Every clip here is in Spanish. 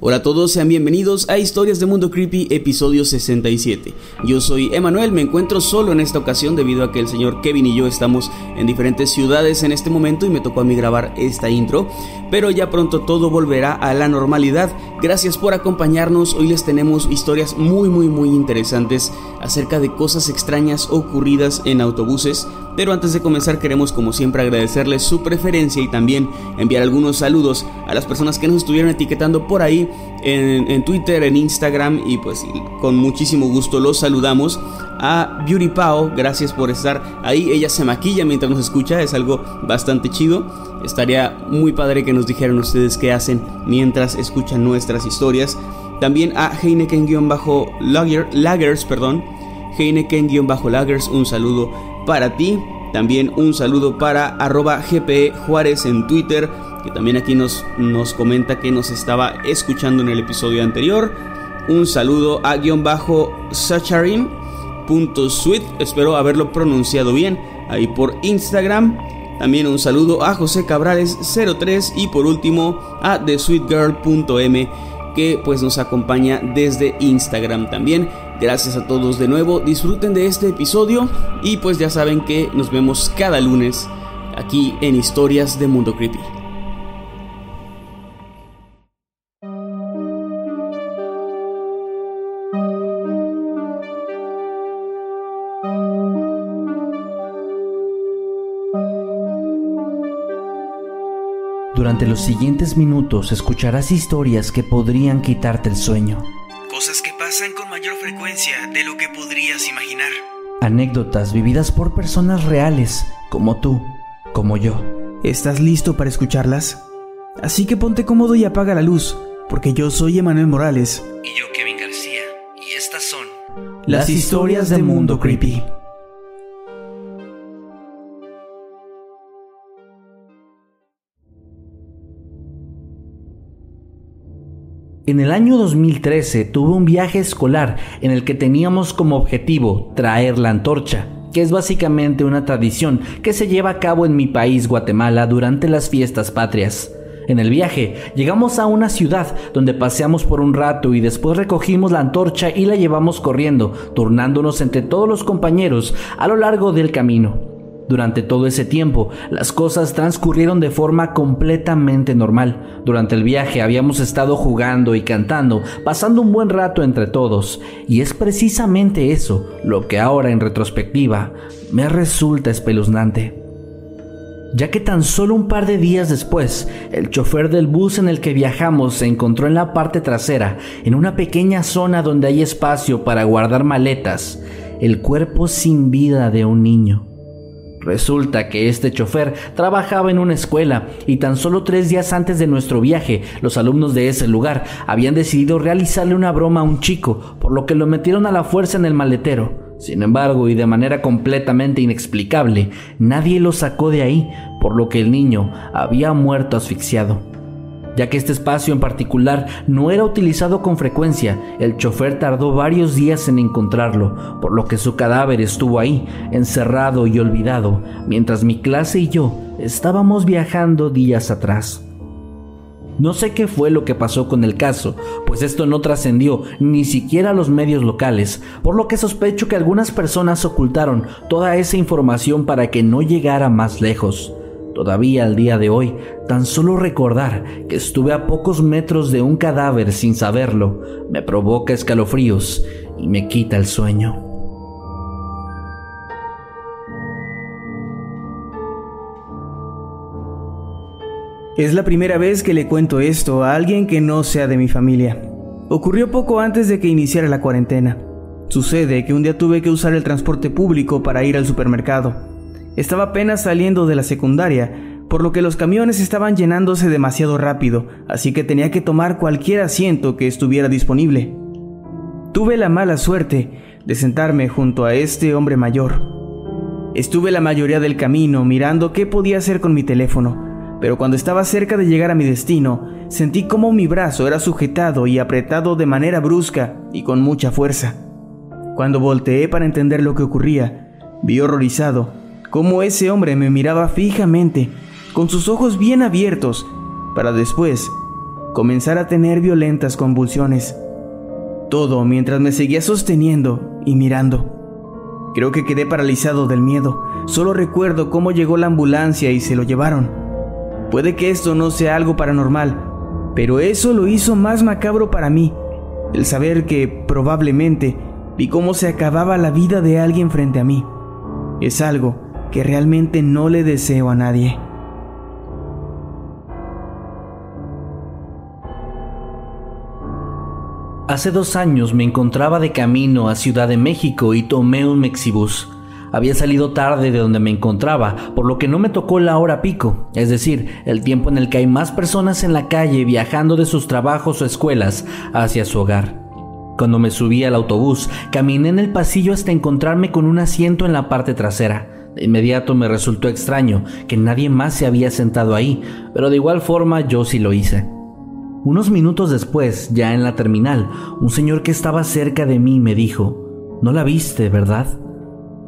Hola a todos, sean bienvenidos a Historias de Mundo Creepy, episodio 67. Yo soy Emanuel, me encuentro solo en esta ocasión debido a que el señor Kevin y yo estamos en diferentes ciudades en este momento y me tocó a mí grabar esta intro, pero ya pronto todo volverá a la normalidad. Gracias por acompañarnos, hoy les tenemos historias muy muy muy interesantes acerca de cosas extrañas ocurridas en autobuses, pero antes de comenzar queremos como siempre agradecerles su preferencia y también enviar algunos saludos a las personas que nos estuvieron etiquetando por ahí en, Twitter, en Instagram y pues con muchísimo gusto los saludamos. A Beauty Pao, gracias por estar ahí. Ella se maquilla mientras nos escucha, es algo bastante chido. Estaría muy padre que nos dijeran ustedes qué hacen mientras escuchan nuestras historias. También a Heineken-Lagers, perdón. Heineken-Lagers, un saludo para ti. También un saludo para arroba GP Juárez en Twitter que también aquí nos, nos comenta que nos estaba escuchando en el episodio anterior. Un saludo a guion bajo sacharin.sweet, espero haberlo pronunciado bien, ahí por Instagram. También un saludo a José Cabrales03 y por último a thesweetgirl.m que pues nos acompaña desde Instagram también. Gracias a todos de nuevo, disfruten de este episodio y pues ya saben que nos vemos cada lunes aquí en Historias de Mundo Creepy. Durante los siguientes minutos escucharás historias que podrían quitarte el sueño. Cosas que pasan con mayor frecuencia de lo que podrías imaginar. Anécdotas vividas por personas reales, como tú, como yo. ¿Estás listo para escucharlas? Así que ponte cómodo y apaga la luz, porque yo soy Emanuel Morales. Y yo Kevin García, y estas son las historias de Mundo Creepy. En el año 2013 tuve un viaje escolar en el que teníamos como objetivo traer la antorcha, que es básicamente una tradición que se lleva a cabo en mi país, Guatemala, durante las fiestas patrias. En el viaje llegamos a una ciudad donde paseamos por un rato y después recogimos la antorcha y la llevamos corriendo, turnándonos entre todos los compañeros a lo largo del camino. Durante todo ese tiempo, las cosas transcurrieron de forma completamente normal. Durante el viaje habíamos estado jugando y cantando, pasando un buen rato entre todos, y es precisamente eso lo que ahora en retrospectiva me resulta espeluznante. Ya que tan solo un par de días después, el chofer del bus en el que viajamos se encontró en la parte trasera, en una pequeña zona donde hay espacio para guardar maletas, el cuerpo sin vida de un niño. Resulta que este chofer trabajaba en una escuela y tan solo tres días antes de nuestro viaje, los alumnos de ese lugar habían decidido realizarle una broma a un chico, por lo que lo metieron a la fuerza en el maletero. Sin embargo, y de manera completamente inexplicable, nadie lo sacó de ahí, por lo que el niño había muerto asfixiado. Ya que este espacio en particular no era utilizado con frecuencia, el chofer tardó varios días en encontrarlo, por lo que su cadáver estuvo ahí, encerrado y olvidado, mientras mi clase y yo estábamos viajando días atrás. No sé qué fue lo que pasó con el caso, pues esto no trascendió ni siquiera a los medios locales, por lo que sospecho que algunas personas ocultaron toda esa información para que no llegara más lejos. Todavía al día de hoy, tan solo recordar que estuve a pocos metros de un cadáver sin saberlo, me provoca escalofríos y me quita el sueño. Es la primera vez que le cuento esto a alguien que no sea de mi familia. Ocurrió poco antes de que iniciara la cuarentena. Sucede que un día tuve que usar el transporte público para ir al supermercado. Estaba apenas saliendo de la secundaria, por lo que los camiones estaban llenándose demasiado rápido, así que tenía que tomar cualquier asiento que estuviera disponible. Tuve la mala suerte de sentarme junto a este hombre mayor. Estuve la mayoría del camino mirando qué podía hacer con mi teléfono, pero cuando estaba cerca de llegar a mi destino, sentí como mi brazo era sujetado y apretado de manera brusca y con mucha fuerza. Cuando volteé para entender lo que ocurría, vi horrorizado cómo ese hombre me miraba fijamente, con sus ojos bien abiertos, para después comenzar a tener violentas convulsiones. Todo mientras me seguía sosteniendo y mirando. Creo que quedé paralizado del miedo. Solo recuerdo cómo llegó la ambulancia y se lo llevaron. Puede que esto no sea algo paranormal, pero eso lo hizo más macabro para mí, el saber que probablemente vi cómo se acababa la vida de alguien frente a mí. Es algo que realmente no le deseo a nadie. Hace dos años me encontraba de camino a Ciudad de México y tomé un Mexibus. Había salido tarde de donde me encontraba, por lo que no me tocó la hora pico, es decir, el tiempo en el que hay más personas en la calle viajando de sus trabajos o escuelas hacia su hogar. Cuando me subí al autobús, caminé en el pasillo hasta encontrarme con un asiento en la parte trasera. Inmediato me resultó extraño que nadie más se había sentado ahí, pero de igual forma yo sí lo hice. Unos minutos después, ya en la terminal, un señor que estaba cerca de mí me dijo, ¿No la viste, verdad?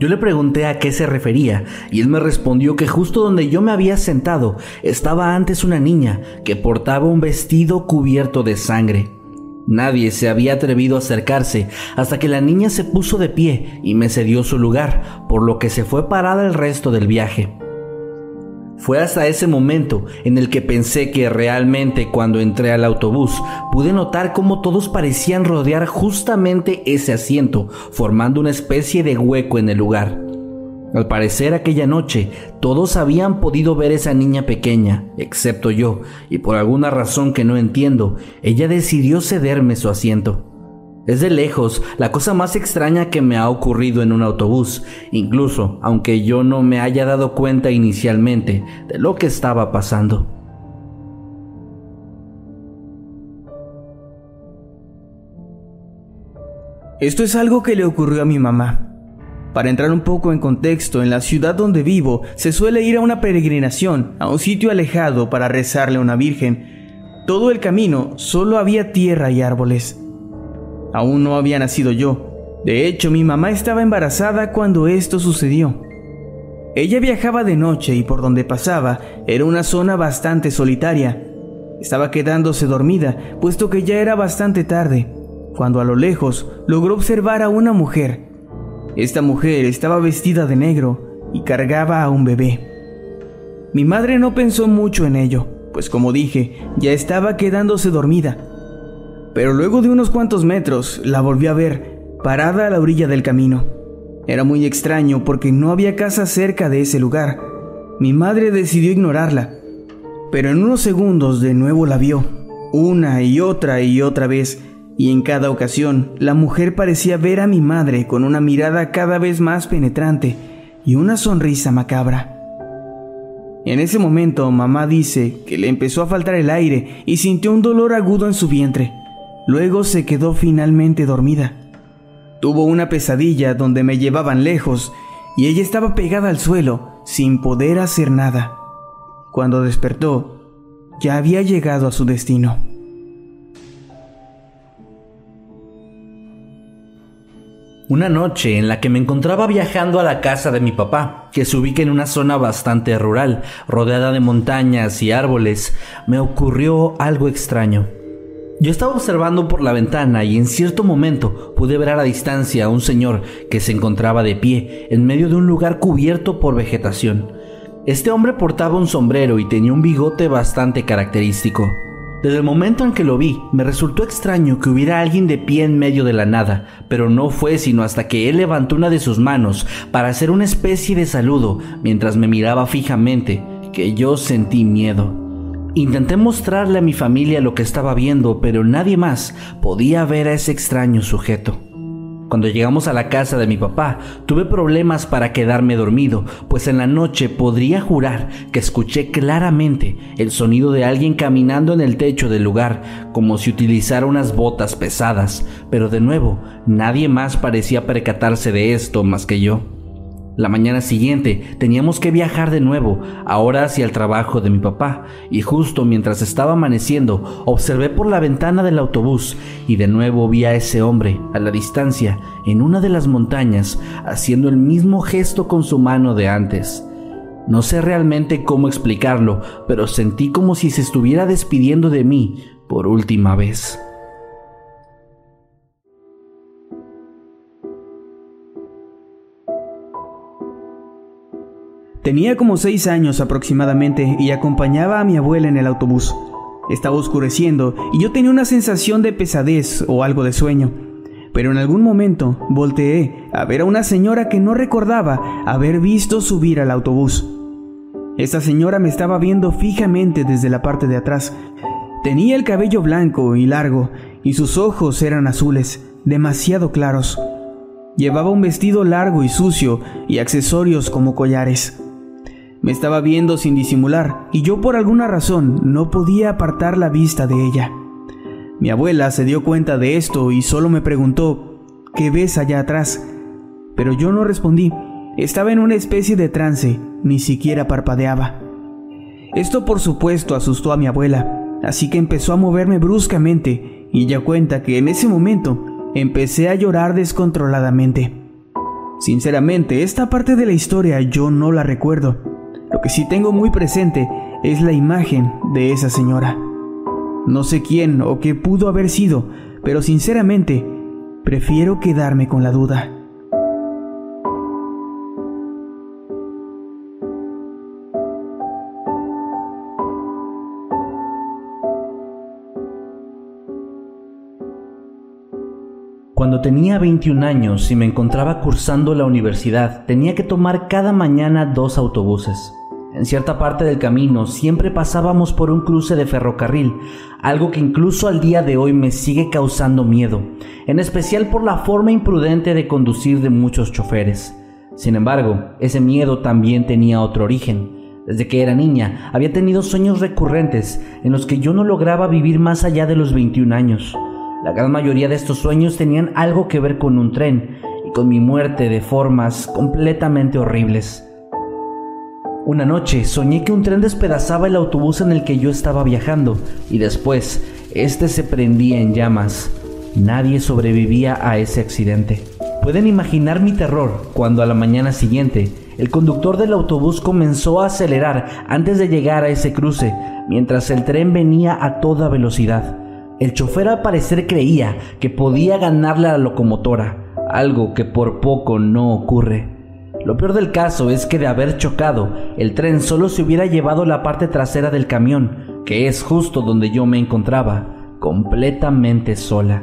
Yo le pregunté a qué se refería y él me respondió que justo donde yo me había sentado estaba antes una niña que portaba un vestido cubierto de sangre. Nadie se había atrevido a acercarse hasta que la niña se puso de pie y me cedió su lugar, por lo que se fue parada el resto del viaje. Fue hasta ese momento en el que pensé que realmente cuando entré al autobús pude notar cómo todos parecían rodear justamente ese asiento, formando una especie de hueco en el lugar. Al parecer aquella noche todos habían podido ver esa niña pequeña, excepto yo, y por alguna razón que no entiendo, ella decidió cederme su asiento. Es de lejos la cosa más extraña que me ha ocurrido en un autobús, incluso aunque yo no me haya dado cuenta inicialmente de lo que estaba pasando. Esto es algo que le ocurrió a mi mamá. Para entrar un poco en contexto, en la ciudad donde vivo se suele ir a una peregrinación, a un sitio alejado para rezarle a una virgen. Todo el camino solo había tierra y árboles. Aún no había nacido yo. De hecho, mi mamá estaba embarazada cuando esto sucedió. Ella viajaba de noche y por donde pasaba era una zona bastante solitaria. Estaba quedándose dormida, puesto que ya era bastante tarde, cuando a lo lejos logró observar a una mujer. Esta mujer estaba vestida de negro y cargaba a un bebé. Mi madre no pensó mucho en ello, pues como dije, ya estaba quedándose dormida pero luego de unos cuantos metros la volví a ver, parada a la orilla del camino. Era muy extraño porque no había casa cerca de ese lugar. Mi madre decidió ignorarla, pero en unos segundos de nuevo la vio, una y otra y otra vez, y en cada ocasión la mujer parecía ver a mi madre con una mirada cada vez más penetrante y una sonrisa macabra. En ese momento mamá dice que le empezó a faltar el aire y sintió un dolor agudo en su vientre. Luego se quedó finalmente dormida. Tuvo una pesadilla donde me llevaban lejos y ella estaba pegada al suelo sin poder hacer nada. Cuando despertó, ya había llegado a su destino. Una noche en la que me encontraba viajando a la casa de mi papá, que se ubica en una zona bastante rural, rodeada de montañas y árboles, me ocurrió algo extraño. Yo estaba observando por la ventana y en cierto momento pude ver a la distancia a un señor que se encontraba de pie en medio de un lugar cubierto por vegetación. Este hombre portaba un sombrero y tenía un bigote bastante característico. Desde el momento en que lo vi, me resultó extraño que hubiera alguien de pie en medio de la nada, pero no fue sino hasta que él levantó una de sus manos para hacer una especie de saludo mientras me miraba fijamente, que yo sentí miedo. Intenté mostrarle a mi familia lo que estaba viendo, pero nadie más podía ver a ese extraño sujeto. Cuando llegamos a la casa de mi papá, tuve problemas para quedarme dormido, pues en la noche podría jurar que escuché claramente el sonido de alguien caminando en el techo del lugar, como si utilizara unas botas pesadas, pero de nuevo, nadie más parecía percatarse de esto más que yo. La mañana siguiente teníamos que viajar de nuevo, ahora hacia el trabajo de mi papá, y justo mientras estaba amaneciendo, observé por la ventana del autobús y de nuevo vi a ese hombre, a la distancia, en una de las montañas, haciendo el mismo gesto con su mano de antes. No sé realmente cómo explicarlo, pero sentí como si se estuviera despidiendo de mí por última vez. Tenía como seis años aproximadamente y acompañaba a mi abuela en el autobús. Estaba oscureciendo y yo tenía una sensación de pesadez o algo de sueño. Pero en algún momento volteé a ver a una señora que no recordaba haber visto subir al autobús. Esta señora me estaba viendo fijamente desde la parte de atrás. Tenía el cabello blanco y largo y sus ojos eran azules, demasiado claros. Llevaba un vestido largo y sucio y accesorios como collares. Me estaba viendo sin disimular y yo por alguna razón no podía apartar la vista de ella. Mi abuela se dio cuenta de esto y solo me preguntó, ¿qué ves allá atrás? Pero yo no respondí, estaba en una especie de trance, ni siquiera parpadeaba. Esto por supuesto asustó a mi abuela, así que empezó a moverme bruscamente y ella cuenta que en ese momento empecé a llorar descontroladamente. Sinceramente, esta parte de la historia yo no la recuerdo, lo que sí tengo muy presente es la imagen de esa señora. No sé quién o qué pudo haber sido, pero sinceramente prefiero quedarme con la duda. Cuando tenía 21 años y me encontraba cursando la universidad, tenía que tomar cada mañana dos autobuses. En cierta parte del camino siempre pasábamos por un cruce de ferrocarril, algo que incluso al día de hoy me sigue causando miedo, en especial por la forma imprudente de conducir de muchos choferes. Sin embargo, ese miedo también tenía otro origen. Desde que era niña había tenido sueños recurrentes en los que yo no lograba vivir más allá de los 21 años. La gran mayoría de estos sueños tenían algo que ver con un tren y con mi muerte de formas completamente horribles. Una noche soñé que un tren despedazaba el autobús en el que yo estaba viajando y después este se prendía en llamas. Nadie sobrevivía a ese accidente. Pueden imaginar mi terror cuando a la mañana siguiente el conductor del autobús comenzó a acelerar antes de llegar a ese cruce, mientras el tren venía a toda velocidad. El chofer al parecer creía que podía ganarle a la locomotora, algo que por poco no ocurre. Lo peor del caso es que de haber chocado, el tren solo se hubiera llevado la parte trasera del camión, que es justo donde yo me encontraba, completamente sola.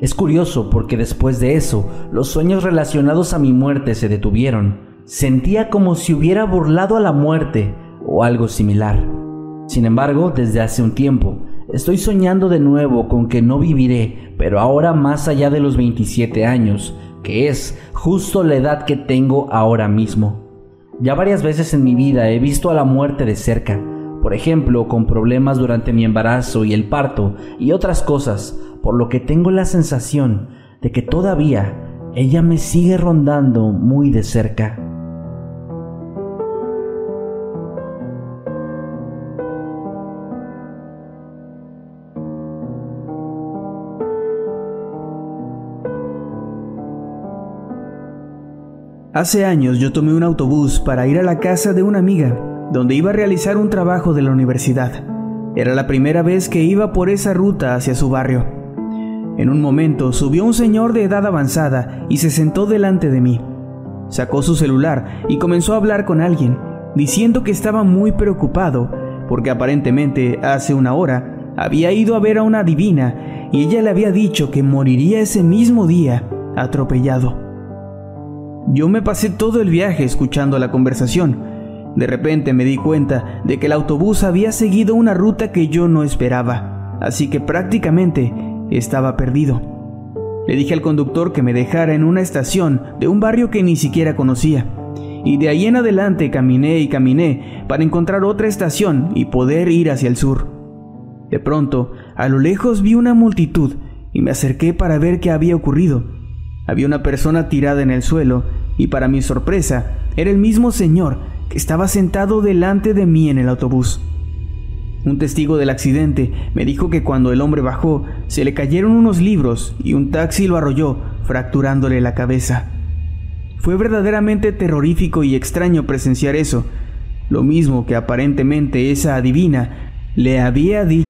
Es curioso porque después de eso, los sueños relacionados a mi muerte se detuvieron. Sentía como si hubiera burlado a la muerte o algo similar. Sin embargo, desde hace un tiempo, estoy soñando de nuevo con que no viviré, pero ahora más allá de los 27 años, que es justo la edad que tengo ahora mismo. Ya varias veces en mi vida he visto a la muerte de cerca, por ejemplo, con problemas durante mi embarazo y el parto y otras cosas, por lo que tengo la sensación de que todavía ella me sigue rondando muy de cerca. Hace años yo tomé un autobús para ir a la casa de una amiga, donde iba a realizar un trabajo de la universidad. Era la primera vez que iba por esa ruta hacia su barrio. En un momento subió un señor de edad avanzada y se sentó delante de mí. Sacó su celular y comenzó a hablar con alguien, diciendo que estaba muy preocupado porque aparentemente hace una hora había ido a ver a una divina y ella le había dicho que moriría ese mismo día atropellado. Yo me pasé todo el viaje escuchando la conversación, de repente me di cuenta de que el autobús había seguido una ruta que yo no esperaba, así que prácticamente estaba perdido. Le dije al conductor que me dejara en una estación de un barrio que ni siquiera conocía, y de ahí en adelante caminé y caminé para encontrar otra estación y poder ir hacia el sur. De pronto, a lo lejos vi una multitud y me acerqué para ver qué había ocurrido. Había una persona tirada en el suelo y para mi sorpresa era el mismo señor que estaba sentado delante de mí en el autobús. Un testigo del accidente me dijo que cuando el hombre bajó se le cayeron unos libros y un taxi lo arrolló, fracturándole la cabeza. Fue verdaderamente terrorífico y extraño presenciar eso, lo mismo que aparentemente esa adivina le había dicho.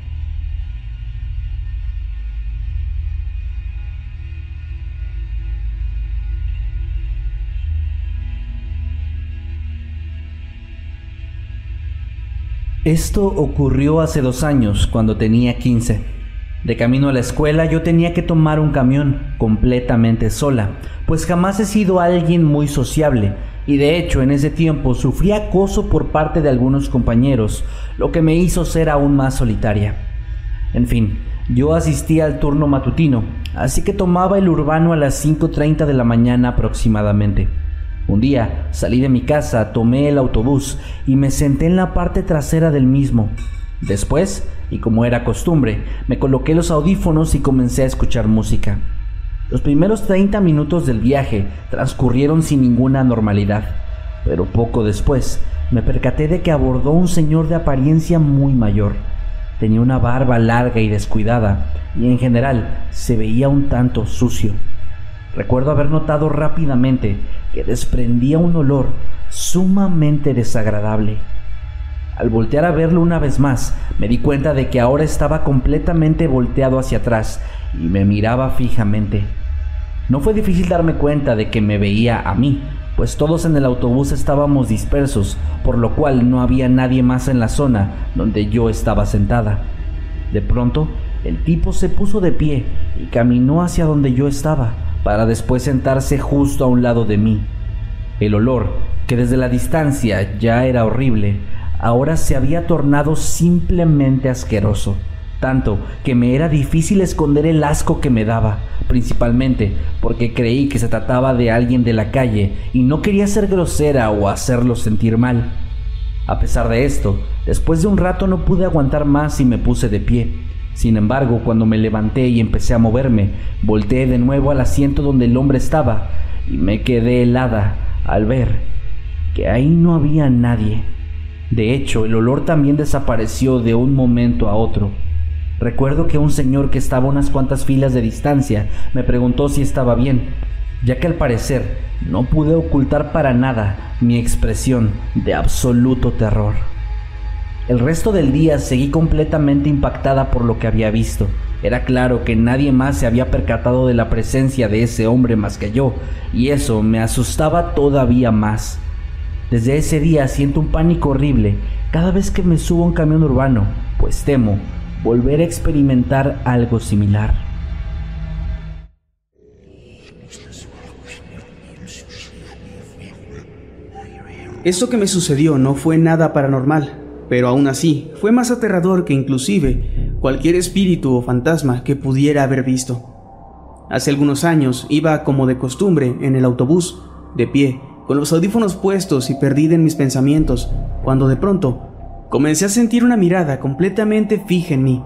Esto ocurrió hace dos años, cuando tenía 15. De camino a la escuela yo tenía que tomar un camión completamente sola, pues jamás he sido alguien muy sociable y de hecho en ese tiempo sufrí acoso por parte de algunos compañeros, lo que me hizo ser aún más solitaria. En fin, yo asistía al turno matutino, así que tomaba el urbano a las 5.30 de la mañana aproximadamente. Un día salí de mi casa, tomé el autobús y me senté en la parte trasera del mismo. Después, y como era costumbre, me coloqué los audífonos y comencé a escuchar música. Los primeros 30 minutos del viaje transcurrieron sin ninguna normalidad, pero poco después me percaté de que abordó un señor de apariencia muy mayor. Tenía una barba larga y descuidada, y en general se veía un tanto sucio. Recuerdo haber notado rápidamente que desprendía un olor sumamente desagradable. Al voltear a verlo una vez más, me di cuenta de que ahora estaba completamente volteado hacia atrás y me miraba fijamente. No fue difícil darme cuenta de que me veía a mí, pues todos en el autobús estábamos dispersos, por lo cual no había nadie más en la zona donde yo estaba sentada. De pronto, el tipo se puso de pie y caminó hacia donde yo estaba, para después sentarse justo a un lado de mí. El olor, que desde la distancia ya era horrible, ahora se había tornado simplemente asqueroso, tanto que me era difícil esconder el asco que me daba, principalmente porque creí que se trataba de alguien de la calle y no quería ser grosera o hacerlo sentir mal. A pesar de esto, después de un rato no pude aguantar más y me puse de pie. Sin embargo, cuando me levanté y empecé a moverme, volteé de nuevo al asiento donde el hombre estaba y me quedé helada al ver que ahí no había nadie. De hecho, el olor también desapareció de un momento a otro. Recuerdo que un señor que estaba a unas cuantas filas de distancia me preguntó si estaba bien, ya que al parecer no pude ocultar para nada mi expresión de absoluto terror. El resto del día seguí completamente impactada por lo que había visto. Era claro que nadie más se había percatado de la presencia de ese hombre más que yo, y eso me asustaba todavía más. Desde ese día siento un pánico horrible cada vez que me subo a un camión urbano, pues temo volver a experimentar algo similar. Esto que me sucedió no fue nada paranormal, pero aún así fue más aterrador que inclusive cualquier espíritu o fantasma que pudiera haber visto. Hace algunos años iba como de costumbre en el autobús, de pie, con los audífonos puestos y perdida en mis pensamientos, cuando de pronto comencé a sentir una mirada completamente fija en mí.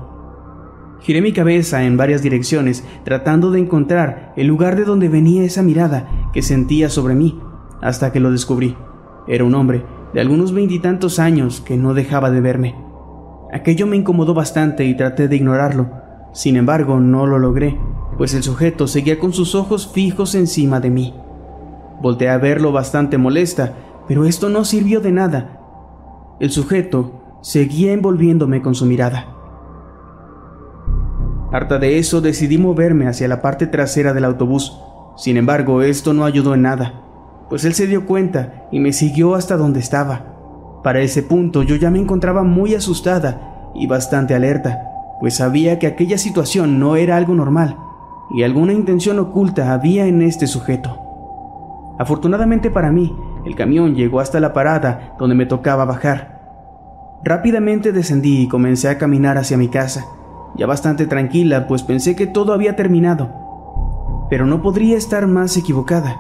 Giré mi cabeza en varias direcciones tratando de encontrar el lugar de donde venía esa mirada que sentía sobre mí, hasta que lo descubrí. Era un hombre de algunos veintitantos años que no dejaba de verme. Aquello me incomodó bastante y traté de ignorarlo. Sin embargo, no lo logré, pues el sujeto seguía con sus ojos fijos encima de mí. Volteé a verlo bastante molesta, pero esto no sirvió de nada. El sujeto seguía envolviéndome con su mirada. Harta de eso, decidí moverme hacia la parte trasera del autobús. Sin embargo, esto no ayudó en nada pues él se dio cuenta y me siguió hasta donde estaba. Para ese punto yo ya me encontraba muy asustada y bastante alerta, pues sabía que aquella situación no era algo normal y alguna intención oculta había en este sujeto. Afortunadamente para mí, el camión llegó hasta la parada donde me tocaba bajar. Rápidamente descendí y comencé a caminar hacia mi casa, ya bastante tranquila, pues pensé que todo había terminado. Pero no podría estar más equivocada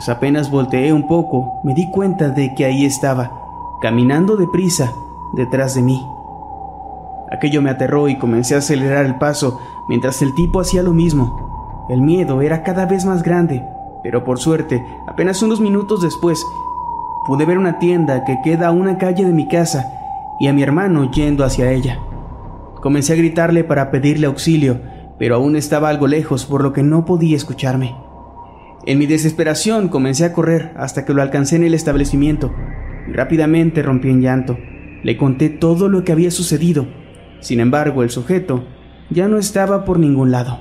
pues apenas volteé un poco me di cuenta de que ahí estaba, caminando deprisa detrás de mí. Aquello me aterró y comencé a acelerar el paso mientras el tipo hacía lo mismo. El miedo era cada vez más grande, pero por suerte, apenas unos minutos después, pude ver una tienda que queda a una calle de mi casa y a mi hermano yendo hacia ella. Comencé a gritarle para pedirle auxilio, pero aún estaba algo lejos por lo que no podía escucharme. En mi desesperación comencé a correr hasta que lo alcancé en el establecimiento rápidamente rompí en llanto. Le conté todo lo que había sucedido. Sin embargo, el sujeto ya no estaba por ningún lado.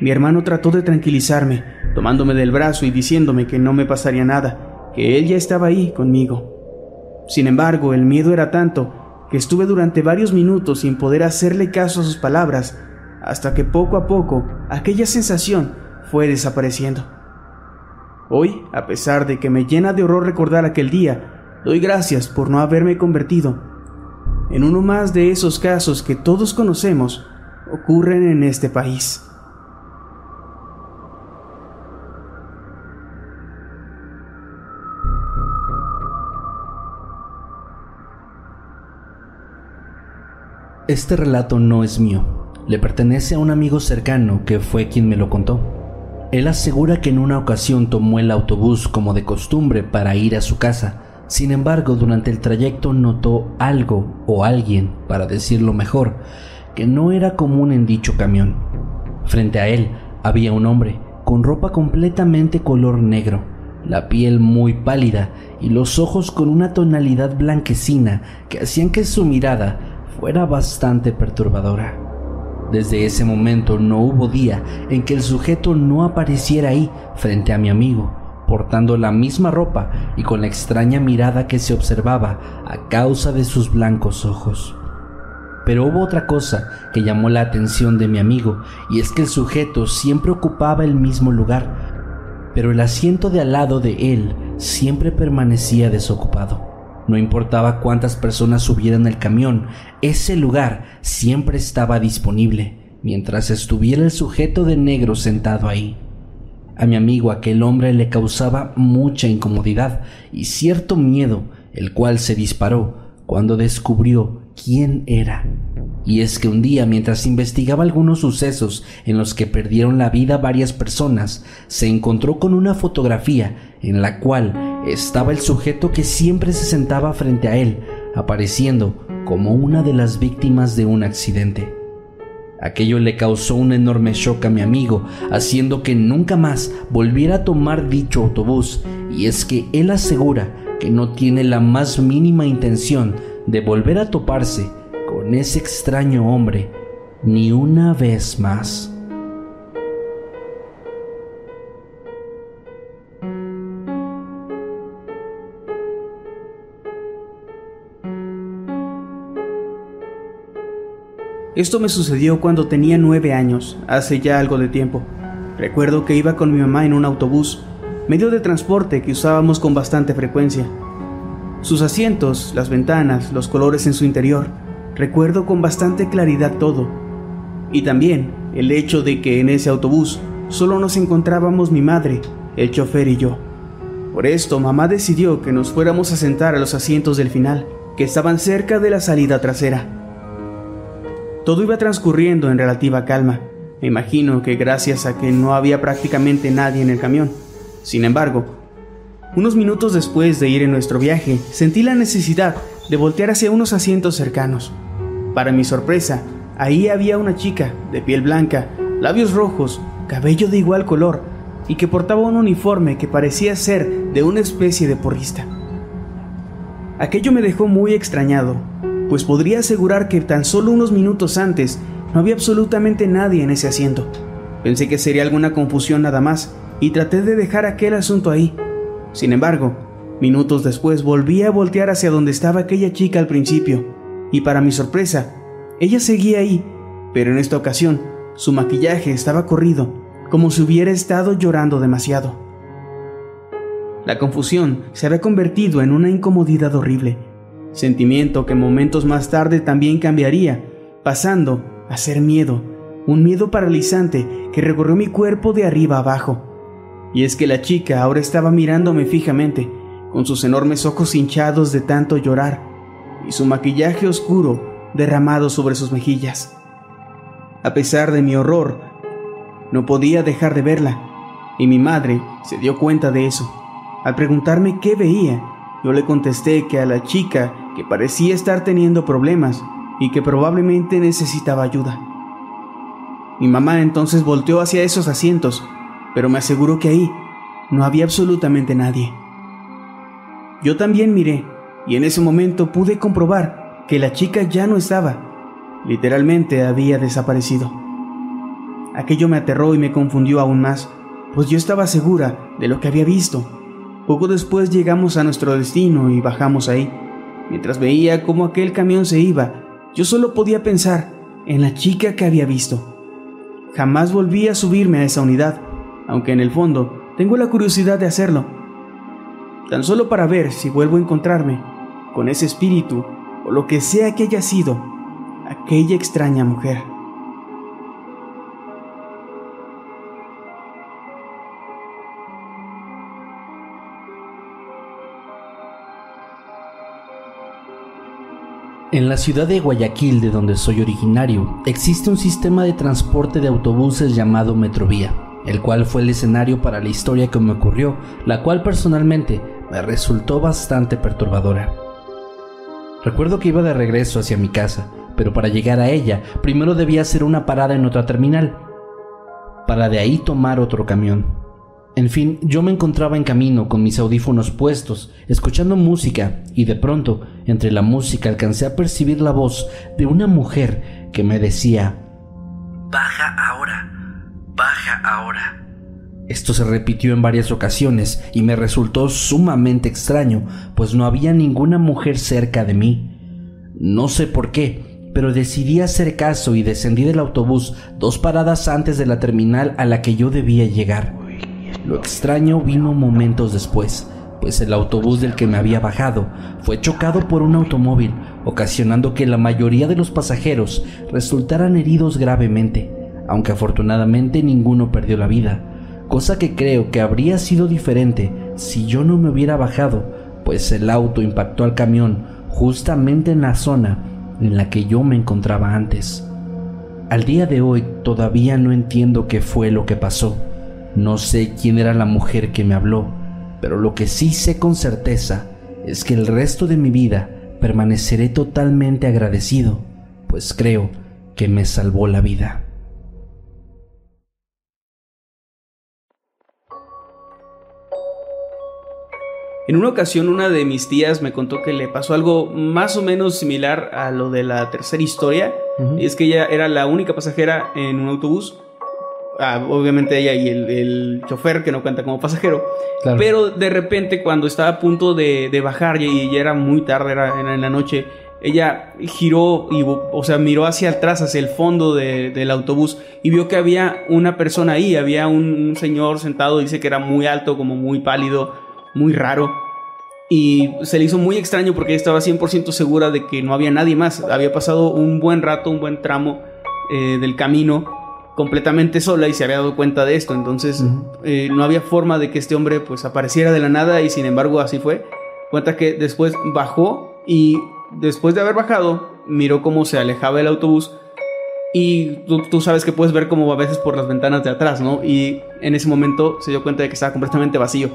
Mi hermano trató de tranquilizarme, tomándome del brazo y diciéndome que no me pasaría nada, que él ya estaba ahí conmigo. Sin embargo, el miedo era tanto que estuve durante varios minutos sin poder hacerle caso a sus palabras, hasta que poco a poco aquella sensación fue desapareciendo. Hoy, a pesar de que me llena de horror recordar aquel día, doy gracias por no haberme convertido en uno más de esos casos que todos conocemos ocurren en este país. Este relato no es mío, le pertenece a un amigo cercano que fue quien me lo contó. Él asegura que en una ocasión tomó el autobús como de costumbre para ir a su casa. Sin embargo, durante el trayecto notó algo o alguien, para decirlo mejor, que no era común en dicho camión. Frente a él había un hombre con ropa completamente color negro, la piel muy pálida y los ojos con una tonalidad blanquecina que hacían que su mirada fuera bastante perturbadora. Desde ese momento no hubo día en que el sujeto no apareciera ahí frente a mi amigo, portando la misma ropa y con la extraña mirada que se observaba a causa de sus blancos ojos. Pero hubo otra cosa que llamó la atención de mi amigo, y es que el sujeto siempre ocupaba el mismo lugar, pero el asiento de al lado de él siempre permanecía desocupado. No importaba cuántas personas subieran el camión, ese lugar siempre estaba disponible, mientras estuviera el sujeto de negro sentado ahí. A mi amigo aquel hombre le causaba mucha incomodidad y cierto miedo, el cual se disparó cuando descubrió quién era. Y es que un día, mientras investigaba algunos sucesos en los que perdieron la vida varias personas, se encontró con una fotografía en la cual estaba el sujeto que siempre se sentaba frente a él, apareciendo como una de las víctimas de un accidente. Aquello le causó un enorme shock a mi amigo, haciendo que nunca más volviera a tomar dicho autobús, y es que él asegura que no tiene la más mínima intención de volver a toparse con ese extraño hombre ni una vez más. Esto me sucedió cuando tenía nueve años, hace ya algo de tiempo. Recuerdo que iba con mi mamá en un autobús, medio de transporte que usábamos con bastante frecuencia. Sus asientos, las ventanas, los colores en su interior. Recuerdo con bastante claridad todo. Y también el hecho de que en ese autobús solo nos encontrábamos mi madre, el chofer y yo. Por esto, mamá decidió que nos fuéramos a sentar a los asientos del final, que estaban cerca de la salida trasera. Todo iba transcurriendo en relativa calma. Me imagino que gracias a que no había prácticamente nadie en el camión. Sin embargo, unos minutos después de ir en nuestro viaje, sentí la necesidad de voltear hacia unos asientos cercanos. Para mi sorpresa, ahí había una chica, de piel blanca, labios rojos, cabello de igual color, y que portaba un uniforme que parecía ser de una especie de porrista. Aquello me dejó muy extrañado, pues podría asegurar que tan solo unos minutos antes no había absolutamente nadie en ese asiento. Pensé que sería alguna confusión nada más, y traté de dejar aquel asunto ahí. Sin embargo, minutos después volví a voltear hacia donde estaba aquella chica al principio, y para mi sorpresa, ella seguía ahí, pero en esta ocasión su maquillaje estaba corrido, como si hubiera estado llorando demasiado. La confusión se había convertido en una incomodidad horrible, sentimiento que momentos más tarde también cambiaría, pasando a ser miedo, un miedo paralizante que recorrió mi cuerpo de arriba abajo. Y es que la chica ahora estaba mirándome fijamente, con sus enormes ojos hinchados de tanto llorar, y su maquillaje oscuro derramado sobre sus mejillas. A pesar de mi horror, no podía dejar de verla, y mi madre se dio cuenta de eso. Al preguntarme qué veía, yo le contesté que a la chica que parecía estar teniendo problemas y que probablemente necesitaba ayuda. Mi mamá entonces volteó hacia esos asientos pero me aseguró que ahí no había absolutamente nadie. Yo también miré y en ese momento pude comprobar que la chica ya no estaba. Literalmente había desaparecido. Aquello me aterró y me confundió aún más, pues yo estaba segura de lo que había visto. Poco después llegamos a nuestro destino y bajamos ahí. Mientras veía cómo aquel camión se iba, yo solo podía pensar en la chica que había visto. Jamás volví a subirme a esa unidad, aunque en el fondo tengo la curiosidad de hacerlo, tan solo para ver si vuelvo a encontrarme con ese espíritu o lo que sea que haya sido aquella extraña mujer. En la ciudad de Guayaquil, de donde soy originario, existe un sistema de transporte de autobuses llamado Metrovía el cual fue el escenario para la historia que me ocurrió, la cual personalmente me resultó bastante perturbadora. Recuerdo que iba de regreso hacia mi casa, pero para llegar a ella primero debía hacer una parada en otra terminal, para de ahí tomar otro camión. En fin, yo me encontraba en camino con mis audífonos puestos, escuchando música, y de pronto, entre la música alcancé a percibir la voz de una mujer que me decía, Baja ahora, baja ahora. Esto se repitió en varias ocasiones y me resultó sumamente extraño, pues no había ninguna mujer cerca de mí. No sé por qué, pero decidí hacer caso y descendí del autobús dos paradas antes de la terminal a la que yo debía llegar. Lo extraño vino momentos después, pues el autobús del que me había bajado fue chocado por un automóvil, ocasionando que la mayoría de los pasajeros resultaran heridos gravemente aunque afortunadamente ninguno perdió la vida, cosa que creo que habría sido diferente si yo no me hubiera bajado, pues el auto impactó al camión justamente en la zona en la que yo me encontraba antes. Al día de hoy todavía no entiendo qué fue lo que pasó. No sé quién era la mujer que me habló, pero lo que sí sé con certeza es que el resto de mi vida permaneceré totalmente agradecido, pues creo que me salvó la vida. En una ocasión una de mis tías me contó que le pasó algo más o menos similar a lo de la tercera historia. Y es que ella era la única pasajera en un autobús. Ah, obviamente ella y el, chofer que no cuenta como pasajero. Pero de repente cuando estaba a punto de, bajar y ya era muy tarde, era, en la noche, ella giró y, o sea, miró hacia atrás, hacia el fondo del autobús y vio que había una persona ahí, había un, un señor sentado, dice que era muy alto, como muy pálido, muy raro. y se le hizo muy extraño porque ella estaba 100% segura de que no había nadie más. Había pasado un buen rato, un buen tramo eh, del camino completamente sola y se había dado cuenta de esto. Entonces eh, no había forma de que este hombre pues apareciera de la nada y sin embargo así fue. Cuenta que después bajó y después de haber bajado miró cómo se alejaba el autobús y tú, sabes que puedes ver como a veces por las ventanas de atrás, ¿no? Y en ese momento se dio cuenta de que estaba completamente vacío.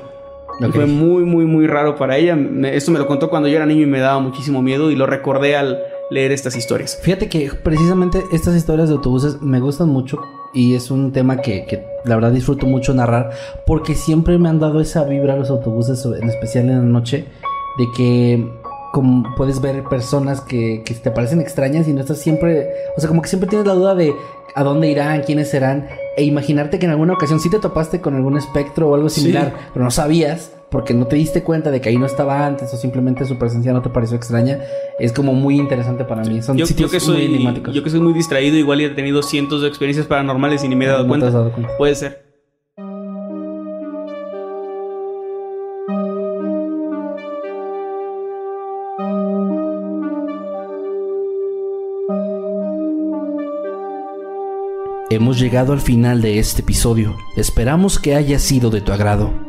Fue muy, muy, muy raro para ella. esto me lo contó cuando yo era niño y me daba muchísimo miedo y lo recordé al leer estas historias. Fíjate que precisamente estas historias de autobuses me gustan mucho y es un tema que, que la verdad disfruto mucho narrar porque siempre me han dado esa vibra los autobuses, en especial en la noche, de que como puedes ver personas que, que te parecen extrañas y no estás siempre, o sea, como que siempre tienes la duda de a dónde irán, quiénes serán, e imaginarte que en alguna ocasión sí te topaste con algún espectro o algo similar, pero no sabías porque no te diste cuenta de que ahí no estaba antes o simplemente su presencia no te pareció extraña, es como muy interesante para mí. Son yo, sitios que soy, muy enigmáticos. Yo que soy muy distraído, igual he tenido cientos de experiencias paranormales y ni me he dado, cuenta. dado cuenta. Puede ser. Hemos llegado al final de este episodio. Esperamos que haya sido de tu agrado.